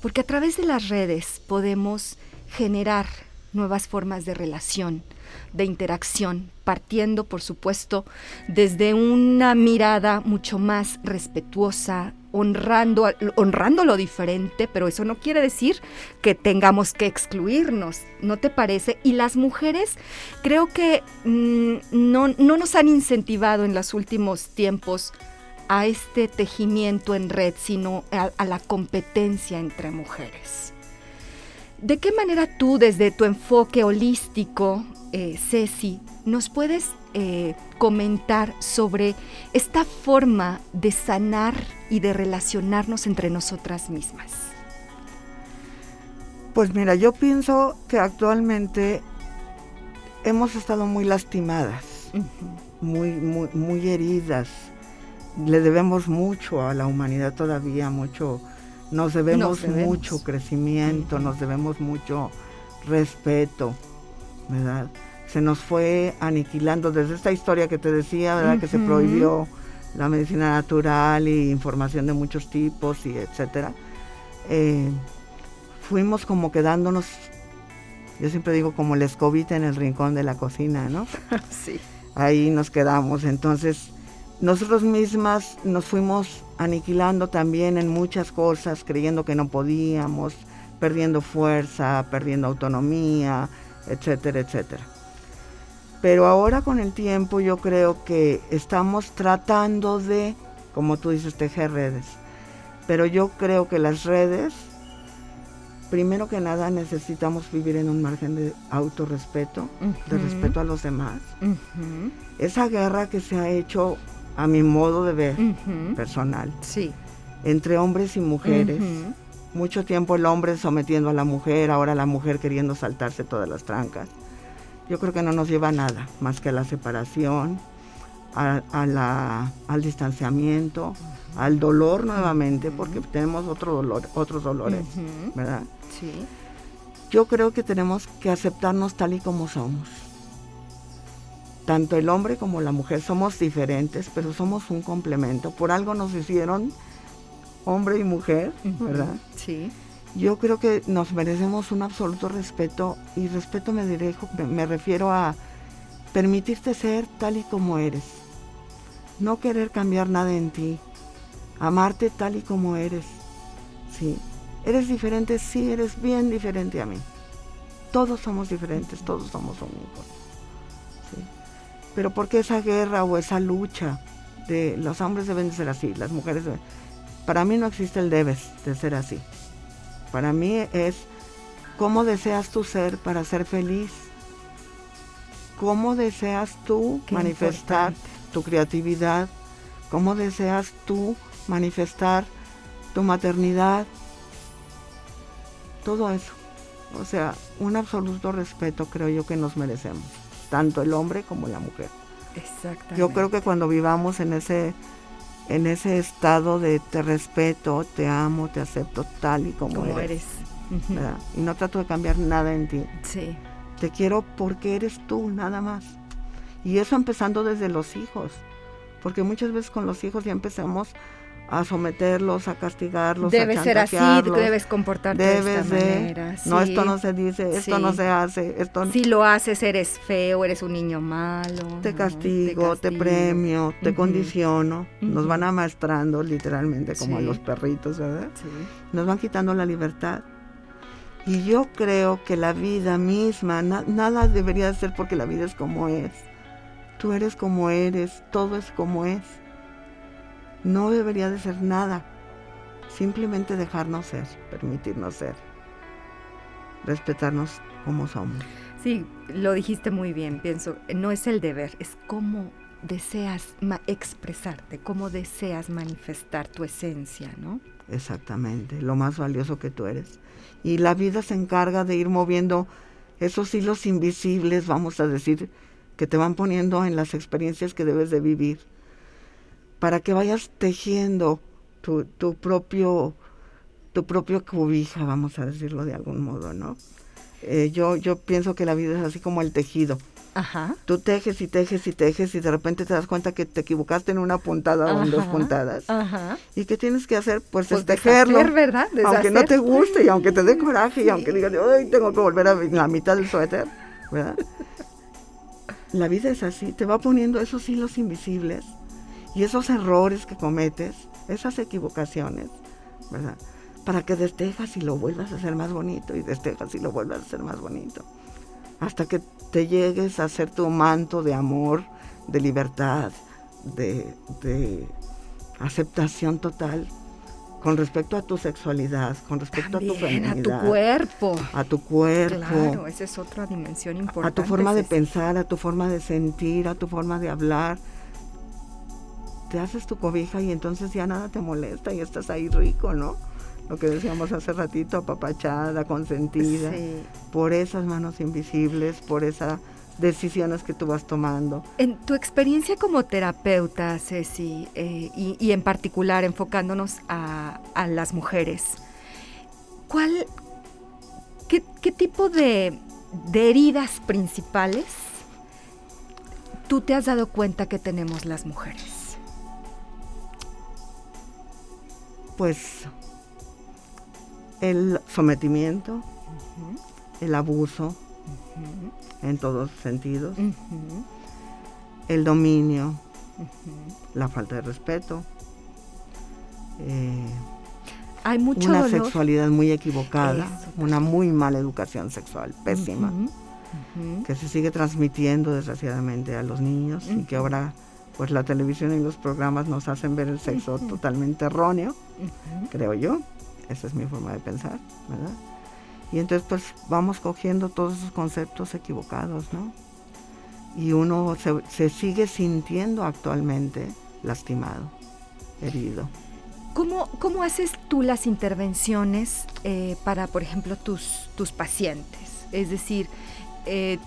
porque a través de las redes podemos generar nuevas formas de relación, de interacción, partiendo, por supuesto, desde una mirada mucho más respetuosa, honrando, honrando lo diferente, pero eso no quiere decir que tengamos que excluirnos, ¿no te parece? Y las mujeres creo que mmm, no, no nos han incentivado en los últimos tiempos a este tejimiento en red, sino a, a la competencia entre mujeres. ¿De qué manera tú, desde tu enfoque holístico, eh, Ceci, nos puedes eh, comentar sobre esta forma de sanar y de relacionarnos entre nosotras mismas? Pues mira, yo pienso que actualmente hemos estado muy lastimadas, uh -huh. muy, muy, muy heridas. Le debemos mucho a la humanidad todavía, mucho, nos debemos, nos debemos. mucho crecimiento, uh -huh. nos debemos mucho respeto, ¿verdad? Se nos fue aniquilando desde esta historia que te decía, ¿verdad? Uh -huh. Que se prohibió la medicina natural y información de muchos tipos y etcétera. Eh, fuimos como quedándonos, yo siempre digo como la escobita en el rincón de la cocina, ¿no? (laughs) sí. Ahí nos quedamos. Entonces, nosotros mismas nos fuimos aniquilando también en muchas cosas, creyendo que no podíamos, perdiendo fuerza, perdiendo autonomía, etcétera, etcétera. Pero ahora con el tiempo yo creo que estamos tratando de, como tú dices, tejer redes. Pero yo creo que las redes, primero que nada necesitamos vivir en un margen de autorrespeto, uh -huh. de respeto a los demás. Uh -huh. Esa guerra que se ha hecho a mi modo de ver uh -huh. personal, sí. entre hombres y mujeres. Mucho tiempo el hombre sometiendo a la mujer, ahora la mujer queriendo saltarse todas las trancas. Yo creo que no nos lleva a nada más que a la separación, a, a la, al distanciamiento, al dolor nuevamente, porque tenemos otro dolor, otros dolores, ¿verdad? Sí. Yo creo que tenemos que aceptarnos tal y como somos. Tanto el hombre como la mujer somos diferentes, pero somos un complemento. Por algo nos hicieron hombre y mujer, ¿verdad? Sí. Yo creo que nos merecemos un absoluto respeto y respeto me, direjo, me refiero a permitirte ser tal y como eres. No querer cambiar nada en ti. Amarte tal y como eres. Sí. ¿Eres diferente? Sí, eres bien diferente a mí. Todos somos diferentes, todos somos únicos. ¿sí? Pero ¿por qué esa guerra o esa lucha de los hombres deben de ser así, las mujeres deben... Para mí no existe el debes de ser así. Para mí es cómo deseas tú ser para ser feliz. Cómo deseas tú Qué manifestar importante. tu creatividad. Cómo deseas tú manifestar tu maternidad. todo eso. O sea, un absoluto respeto creo yo que nos merecemos, tanto el hombre como la mujer. Exactamente. Yo creo que cuando vivamos en ese en ese estado de te respeto, te amo, te acepto tal y como, Como eres, eres. Y no trato de cambiar nada en ti. Sí. Te quiero porque eres tú, nada más. Y eso empezando desde los hijos, porque muchas veces con los hijos ya empezamos a someterlos, a castigarlos, Debe a ser así, debes comportarte de esta de, manera. no, esto no se dice, esto Sí. no se hace, esto Si lo haces, eres feo, eres un niño malo. te ¿no? castigo, te, premio, te condiciono. Nos van amaestrando literalmente como a los perritos, ¿verdad? Nos van quitando la libertad. Y yo creo que la vida misma, na- nada debería de ser porque la vida es como es. Tú eres como eres, todo es como es. No debería de ser nada. Simplemente dejarnos ser, permitirnos ser. Respetarnos como somos. Sí, lo dijiste muy bien, pienso, no es el deber, es cómo deseas expresarte, cómo deseas manifestar tu esencia, ¿no? Exactamente, lo más valioso que tú eres. Y la vida se encarga de ir moviendo esos hilos invisibles, vamos a decir, que te van poniendo en las experiencias que debes de vivir, para que vayas tejiendo tu, tu propio tu propio cobija, vamos a decirlo de algún modo, ¿no? Eh, yo, yo pienso que la vida es así como el tejido. Ajá. Tú tejes y tejes y tejes y de repente te das cuenta que te equivocaste en una puntada o en dos puntadas. Ajá. ¿Y qué tienes que hacer? Pues, Pues es tejerlo. deshacer, ¿verdad? Aunque no te guste y aunque te dé coraje y aunque digas, ay, tengo que volver a la mitad del suéter, ¿verdad? (laughs) La vida es así, te va poniendo esos hilos invisibles y esos errores que cometes, esas equivocaciones, ¿verdad? Para que destejas y lo vuelvas a hacer más bonito y destejas y lo vuelvas a hacer más bonito. Hasta que te llegues a hacer tu manto de amor, de libertad, de, de aceptación total con respecto a tu sexualidad, con respecto a tu También a feminidad, tu cuerpo. a tu cuerpo, Claro, esa es otra dimensión a importante. tu forma de pensar, a tu forma de sentir, a tu forma de hablar. Te haces tu cobija y entonces ya nada te molesta y estás ahí rico, ¿no? Lo que decíamos hace ratito, apapachada, consentida, Sí. por esas manos invisibles, por esas decisiones que tú vas tomando. En tu experiencia como terapeuta, Ceci, eh, y, y en particular enfocándonos a, a las mujeres, ¿cuál, qué, qué tipo de, de heridas principales tú te has dado cuenta que tenemos las mujeres? Pues el sometimiento, el abuso en todos sentidos, el dominio, la falta de respeto, eh, Hay mucho una dolor. sexualidad muy equivocada, Eso. una muy mala educación sexual, pésima, que se sigue transmitiendo desgraciadamente a los niños y que ahora pues la televisión y los programas nos hacen ver el sexo Ujú. totalmente erróneo, creo yo. Esa es mi forma de pensar, ¿verdad? Y entonces pues vamos cogiendo todos esos conceptos equivocados, ¿no? Y uno se, se sigue sintiendo actualmente lastimado, herido. ¿Cómo, cómo haces tú las intervenciones eh, para, por ejemplo, tus, tus pacientes? Es decir, eh,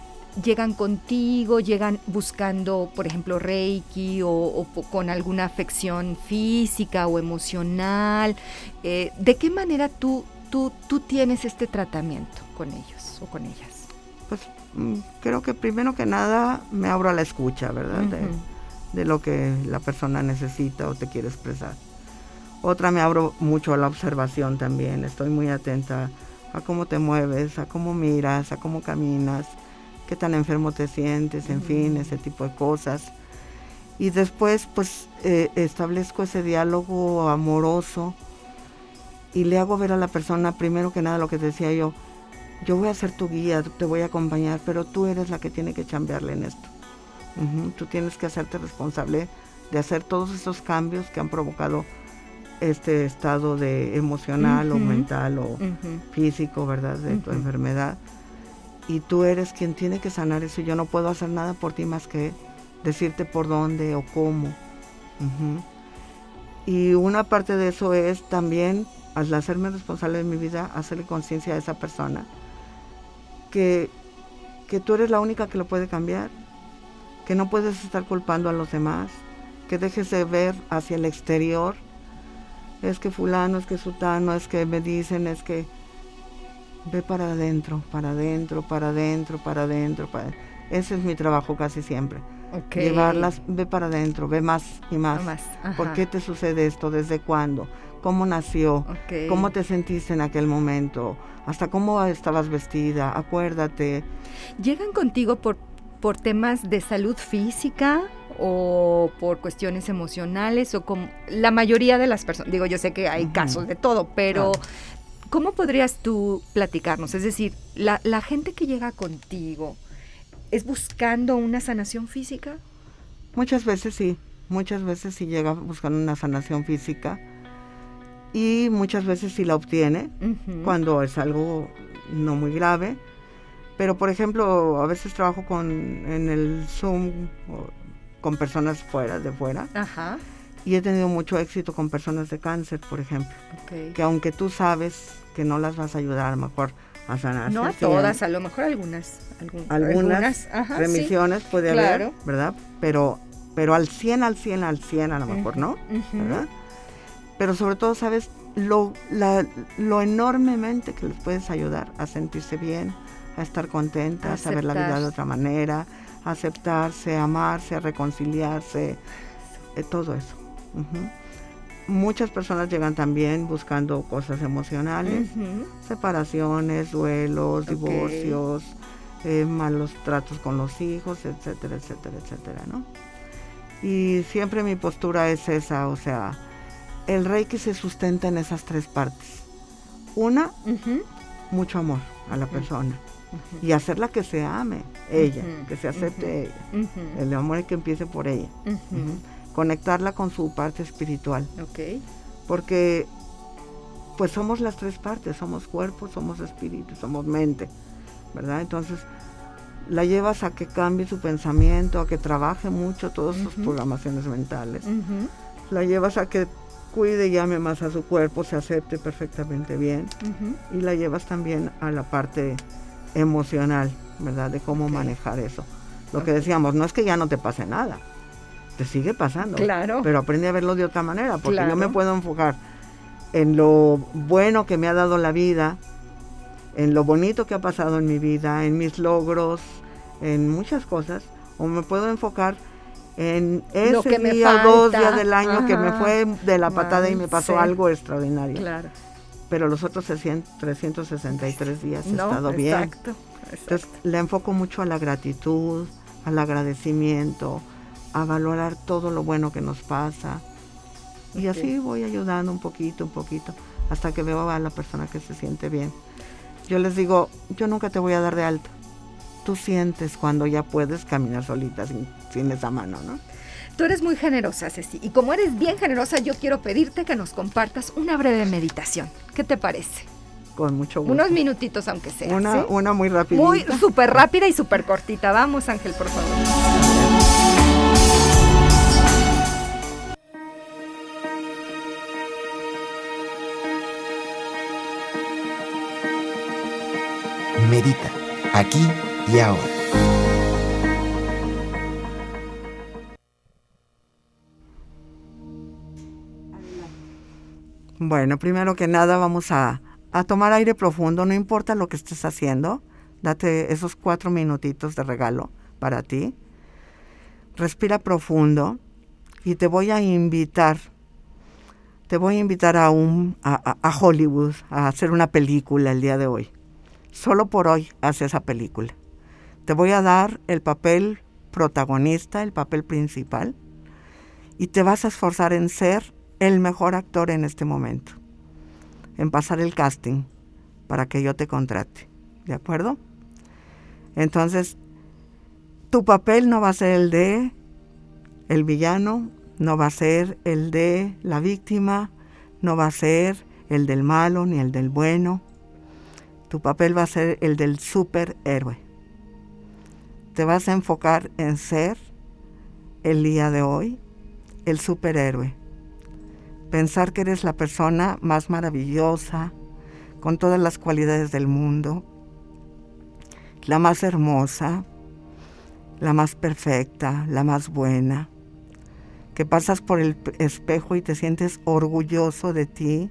llegan contigo, llegan buscando, por ejemplo, Reiki o, con alguna afección física o emocional. Eh, ¿De qué manera tú, tú, tú tienes este tratamiento con ellos o con ellas? Pues mm, creo que primero que nada me abro a la escucha, ¿verdad? De, de lo que la persona necesita o te quiere expresar. Otra me abro mucho a la observación también, estoy muy atenta a cómo te mueves, a cómo miras, a cómo caminas, qué tan enfermo te sientes, en fin, ese tipo de cosas. Y después pues eh, establezco ese diálogo amoroso y le hago ver a la persona primero que nada lo que decía yo, yo voy a ser tu guía, te voy a acompañar, pero tú eres la que tiene que chambearle en esto. Tú tienes que hacerte responsable de hacer todos esos cambios que han provocado este estado de emocional o mental o físico, ¿verdad? De tu enfermedad. Y tú eres quien tiene que sanar eso. Yo no puedo hacer nada por ti más que decirte por dónde o cómo. Y una parte de eso es también al hacerme responsable de mi vida, hacerle conciencia a esa persona que, que tú eres la única que lo puede cambiar, que no puedes estar culpando a los demás, que dejes de ver hacia el exterior. Es que fulano, es que sutano, es que me dicen, es que ve para adentro, para adentro, para adentro, para adentro. Para... Ese es mi trabajo casi siempre. Llevarlas, ve para adentro, ve más y más. ¿Por qué te sucede esto? ¿Desde cuándo? ¿Cómo nació? ¿Cómo te sentiste en aquel momento? ¿Hasta cómo estabas vestida? Acuérdate. ¿Llegan contigo por, por temas de salud física? o por cuestiones emocionales o como la mayoría de las personas, digo, yo sé que hay casos de todo, pero ¿cómo podrías tú platicarnos? Es decir, la, la, gente que llega contigo, ¿Es buscando una sanación física? Muchas veces sí, muchas veces sí llega buscando una sanación física y muchas veces sí la obtiene cuando es algo no muy grave. Pero por ejemplo, a veces trabajo con en el Zoom con personas fuera de fuera. Y he tenido mucho éxito con personas de cáncer, por ejemplo. Que aunque tú sabes que no las vas a ayudar, a lo mejor no a todas, a lo mejor algunas. algunas, remisiones puede haber, ¿verdad? Pero, pero al 100, al 100, al 100 a lo mejor, ¿no? ¿verdad? Pero sobre todo, ¿sabes? Lo, lo enormemente que les puedes ayudar a sentirse bien, a estar contentas, a, ver la vida de otra manera, a aceptarse, a amarse, a reconciliarse, eh, todo eso muchas personas llegan también buscando cosas emocionales, separaciones, duelos, divorcios, eh, malos tratos con los hijos, etcétera, etcétera, etcétera, ¿no? Y siempre mi postura es esa, o sea, el reiki se sustenta en esas tres partes. Una, mucho amor a la persona. Y hacerla que se ame ella, que se acepte ella. El amor que empiece por ella conectarla con su parte espiritual. Ok. Porque pues somos las tres partes, somos cuerpo, somos espíritu, somos mente, ¿verdad? Entonces la llevas a que cambie su pensamiento, a que trabaje mucho todas sus programaciones mentales. La llevas a que cuide y ame más a su cuerpo, se acepte perfectamente bien. Y la llevas también a la parte emocional, ¿verdad? De cómo manejar eso. Lo que decíamos, no es que ya no te pase nada te sigue pasando. Claro. Pero aprende a verlo de otra manera, porque yo me puedo enfocar en lo bueno que me ha dado la vida, en lo bonito que ha pasado en mi vida, en mis logros, en muchas cosas, o me puedo enfocar en ese día, dos días del año que me fue de la patada y me pasó algo extraordinario. Claro. Pero los otros 363 días he estado bien. Exacto. Entonces le enfoco mucho a la gratitud, al agradecimiento, a valorar todo lo bueno que nos pasa. Y así voy ayudando un poquito, un poquito, hasta que veo a la persona que se siente bien. Yo les digo, yo nunca te voy a dar de alta. Tú sientes cuando ya puedes caminar solita sin, esa mano, ¿no? Tú eres muy generosa, Ceci. Y como eres bien generosa, yo quiero pedirte que nos compartas una breve meditación. ¿Qué te parece? Con mucho gusto. Unos minutitos, aunque sea. Una, una muy rápida. Muy súper rápida y súper cortita. Vamos, Ángel, por favor. Aquí y ahora. Bueno, primero que nada vamos a, tomar aire profundo, no importa lo que estés haciendo, date esos cuatro minutitos de regalo para ti. Respira profundo y te voy a invitar, te voy a invitar a, un, a Hollywood a hacer una película el día de hoy solo por hoy hace esa película. Te voy a dar el papel protagonista, el papel principal, y te vas a esforzar en ser el mejor actor en este momento, en pasar el casting para que yo te contrate. ¿De acuerdo? Entonces, tu papel no va a ser el de el villano, no va a ser el de la víctima, no va a ser el del malo ni el del bueno tu papel va a ser el del superhéroe. Te vas a enfocar en ser el día de hoy el superhéroe. Pensar que eres la persona más maravillosa, con todas las cualidades del mundo, la más hermosa, la más perfecta, la más buena, que pasas por el espejo y te sientes orgulloso de ti,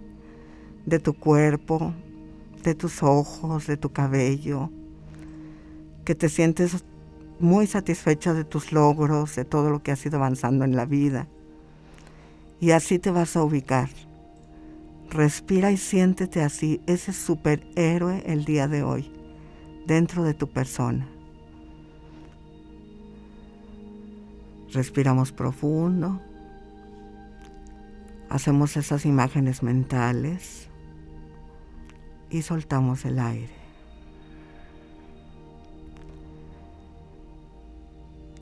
de tu cuerpo, de tus ojos, de tu cabello, que te sientes muy satisfecha de tus logros, de todo lo que has ido avanzando en la vida. Y así te vas a ubicar. Respira y siéntete así, ese superhéroe el día de hoy, dentro de tu persona. Respiramos profundo. Hacemos esas imágenes mentales y soltamos el aire.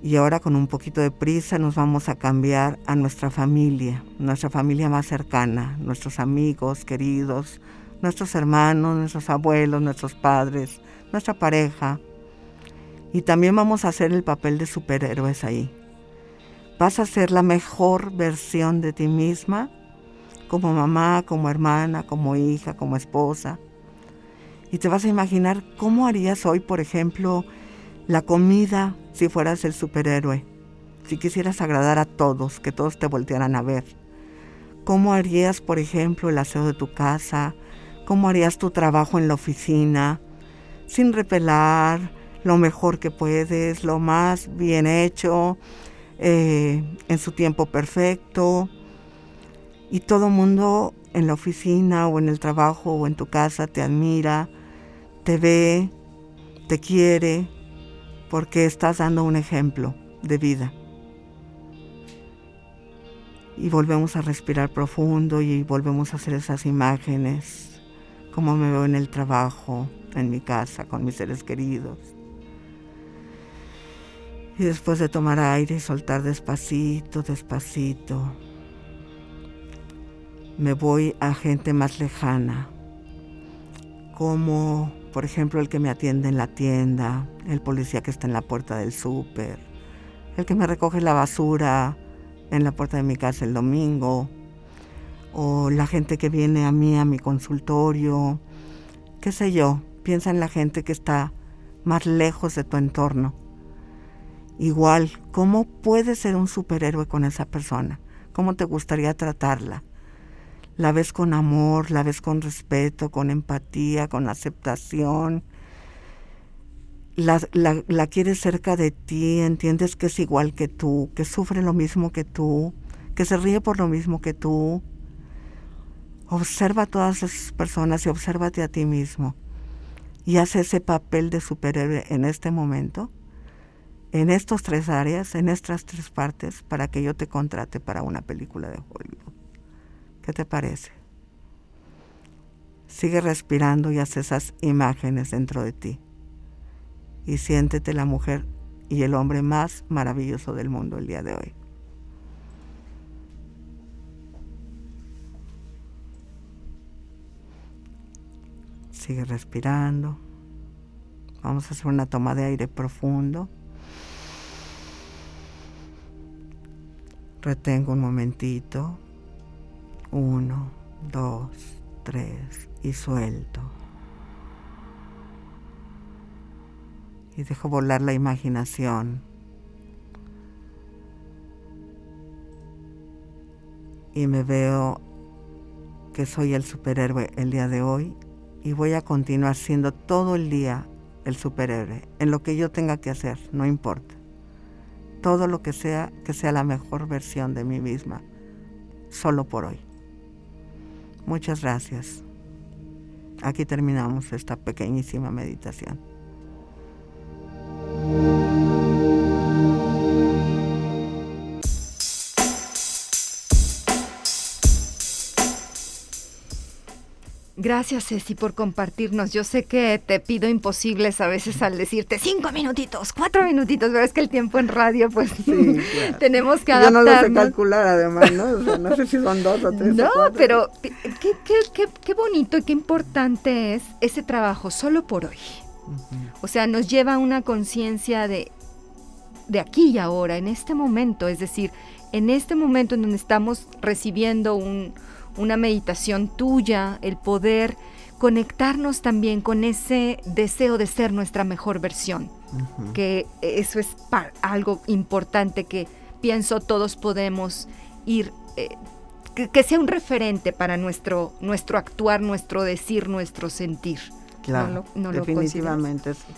Y ahora con un poquito de prisa nos vamos a cambiar a nuestra familia, nuestra familia más cercana, nuestros amigos queridos, nuestros hermanos, nuestros abuelos, nuestros padres, nuestra pareja. Y también vamos a hacer el papel de superhéroes ahí. Vas a ser la mejor versión de ti misma, como mamá, como hermana, como hija, como esposa. Y te vas a imaginar cómo harías hoy, por ejemplo, la comida si fueras el superhéroe. Si quisieras agradar a todos, que todos te voltearan a ver. ¿Cómo harías, por ejemplo, el aseo de tu casa? ¿Cómo harías tu trabajo en la oficina? Sin repelar, lo mejor que puedes, lo más bien hecho, eh, en su tiempo perfecto. Y todo mundo en la oficina o en el trabajo o en tu casa te admira, te ve, te quiere, porque estás dando un ejemplo de vida. Y volvemos a respirar profundo y volvemos a hacer esas imágenes, como me veo en el trabajo, en mi casa, con mis seres queridos. Y después de tomar aire y soltar despacito, despacito, me voy a gente más lejana, como por ejemplo el que me atiende en la tienda, el policía que está en la puerta del súper, el que me recoge la basura en la puerta de mi casa el domingo, o la gente que viene a mí a mi consultorio, qué sé yo, piensa en la gente que está más lejos de tu entorno Igual, ¿cómo puedes ser un superhéroe con esa persona? ¿Cómo te gustaría tratarla? La ves con amor, la ves con respeto, con empatía, con aceptación. La, la, quieres cerca de ti, entiendes que es igual que tú, que sufre lo mismo que tú, que se ríe por lo mismo que tú. Observa a todas esas personas y obsérvate a ti mismo. Y haz ese papel de superhéroe en este momento en estas tres áreas, en estas tres partes, para que yo te contrate para una película de Hollywood. ¿Qué te parece? Sigue respirando y haz esas imágenes dentro de ti. Y siéntete la mujer y el hombre más maravilloso del mundo el día de hoy. Sigue respirando. Vamos a hacer una toma de aire profundo. Retengo un momentito. Uno, dos, tres y suelto. Y dejo volar la imaginación. Y me veo que soy el superhéroe el día de hoy y voy a continuar siendo todo el día el superhéroe en lo que yo tenga que hacer, no importa todo lo que sea, que sea la mejor versión de mí misma, solo por hoy. Muchas gracias. Aquí terminamos esta pequeñísima meditación. Gracias, Ceci, por compartirnos. Yo sé que te pido imposibles a veces al decirte cinco minutitos, cuatro minutitos, pero es que el tiempo en radio, pues tenemos que adaptarnos. Yo no lo sé calcular, además, ¿no? no sé si son dos o tres. No, pero qué, qué, qué, bonito y qué importante es ese trabajo solo por hoy. O sea, nos lleva a una conciencia de, de aquí y ahora, en este momento, es decir, en este momento en donde estamos recibiendo un una meditación tuya, el poder conectarnos también con ese deseo de ser nuestra mejor versión, que eso es algo importante que pienso todos podemos ir, eh, que, sea un referente para nuestro, nuestro actuar, nuestro decir, nuestro sentir. Claro, definitivamente sí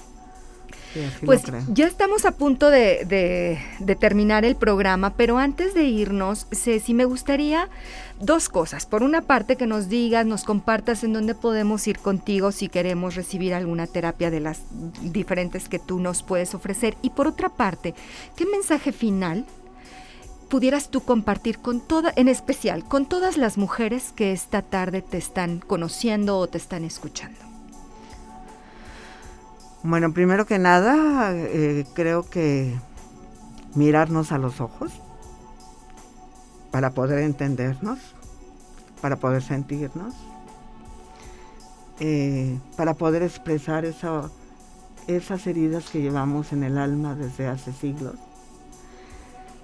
pues ya estamos a punto de, terminar el programa, pero antes de irnos, Ceci, me gustaría dos cosas. Por una parte, que nos digas, nos compartas en dónde podemos ir contigo si queremos recibir alguna terapia de las diferentes que tú nos puedes ofrecer. Y por otra parte, ¿qué mensaje final pudieras tú compartir con toda, en especial, con todas las mujeres que esta tarde te están conociendo o te están escuchando? Bueno, primero que nada, eh, creo que mirarnos a los ojos para poder entendernos, para poder sentirnos, eh, para poder expresar esas heridas que llevamos en el alma desde hace siglos.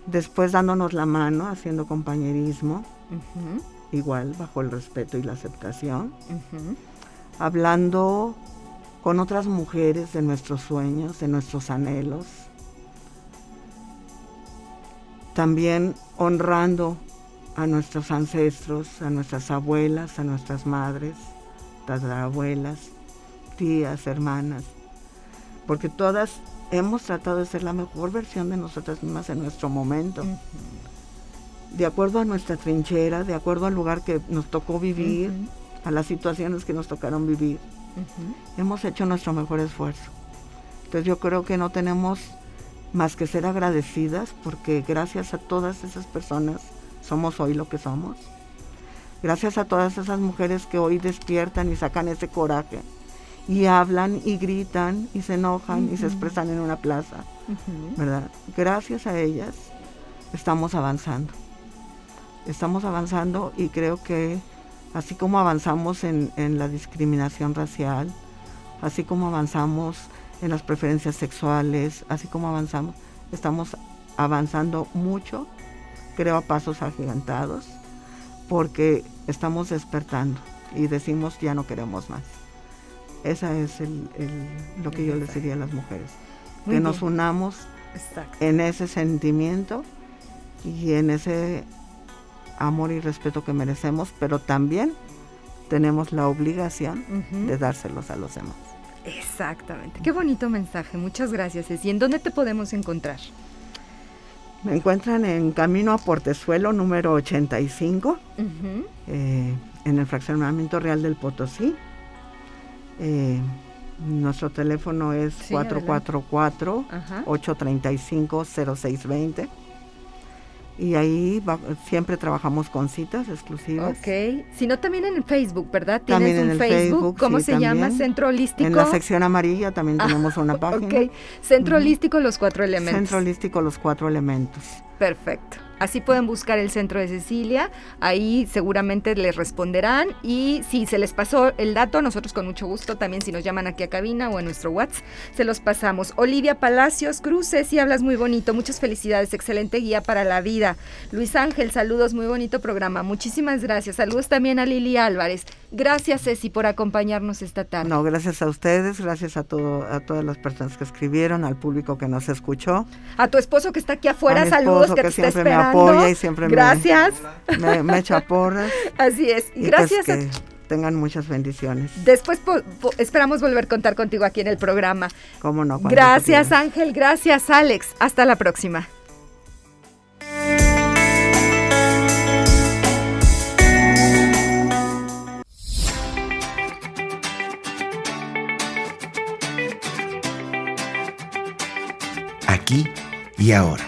Después dándonos la mano, haciendo compañerismo, igual bajo el respeto y la aceptación, hablando con otras mujeres de nuestros sueños, de nuestros anhelos. También honrando a nuestros ancestros, a nuestras abuelas, a nuestras madres, abuelas, tías, hermanas, porque todas hemos tratado de ser la mejor versión de nosotras mismas en nuestro momento. De acuerdo a nuestra trinchera, de acuerdo al lugar que nos tocó vivir, a las situaciones que nos tocaron vivir. Hemos hecho nuestro mejor esfuerzo. Entonces yo creo que no tenemos más que ser agradecidas porque gracias a todas esas personas somos hoy lo que somos. Gracias a todas esas mujeres que hoy despiertan y sacan ese coraje y hablan y gritan y se enojan y se expresan en una plaza, ¿verdad? Gracias a ellas estamos avanzando. Estamos avanzando y creo que así como avanzamos en, la discriminación racial, así como avanzamos en las preferencias sexuales, así como avanzamos, estamos avanzando mucho, creo a pasos agigantados, porque estamos despertando y decimos ya no queremos más. Esa es lo que yo les diría a las mujeres, que nos unamos en ese sentimiento y en ese amor y respeto que merecemos, pero también tenemos la obligación de dárselos a los demás. Exactamente. Qué bonito mensaje. Muchas gracias, ¿Y ¿En dónde te podemos encontrar? Me encuentran en Camino a Portezuelo número 85, eh, en el fraccionamiento real del Potosí. Eh, nuestro teléfono es 444-835-0620 y ahí siempre trabajamos con citas exclusivas. Ok. Si no, también en Facebook, ¿verdad? Tienes también un en Facebook. ¿Cómo se llama? Centro Holístico. En la sección amarilla también ah, tenemos una página. Ok. Centro Holístico, los cuatro elementos. Centro Holístico, los cuatro elementos. Perfecto. Así pueden buscar el centro de Cecilia, ahí seguramente les responderán y si se les pasó el dato, nosotros con mucho gusto también si nos llaman aquí a cabina o en nuestro WhatsApp, se los pasamos. Olivia Palacios Cruz, Ceci, hablas muy bonito, muchas felicidades, excelente guía para la vida. Luis Ángel, saludos, muy bonito programa, muchísimas gracias. Saludos también a Lili Álvarez. Gracias Ceci por acompañarnos esta tarde. No, gracias a ustedes, gracias a, todo, a todas las personas que escribieron, al público que nos escuchó. A tu esposo que está aquí afuera, saludos que, te está esperando apoya y siempre Gracias. Me, echa porras. (laughs) Así es. Y pues Gracias. que tengan muchas bendiciones. Después esperamos volver a contar contigo aquí en el programa. ¿Cómo no? Gracias Ángel, gracias Alex. Hasta la próxima. Aquí y ahora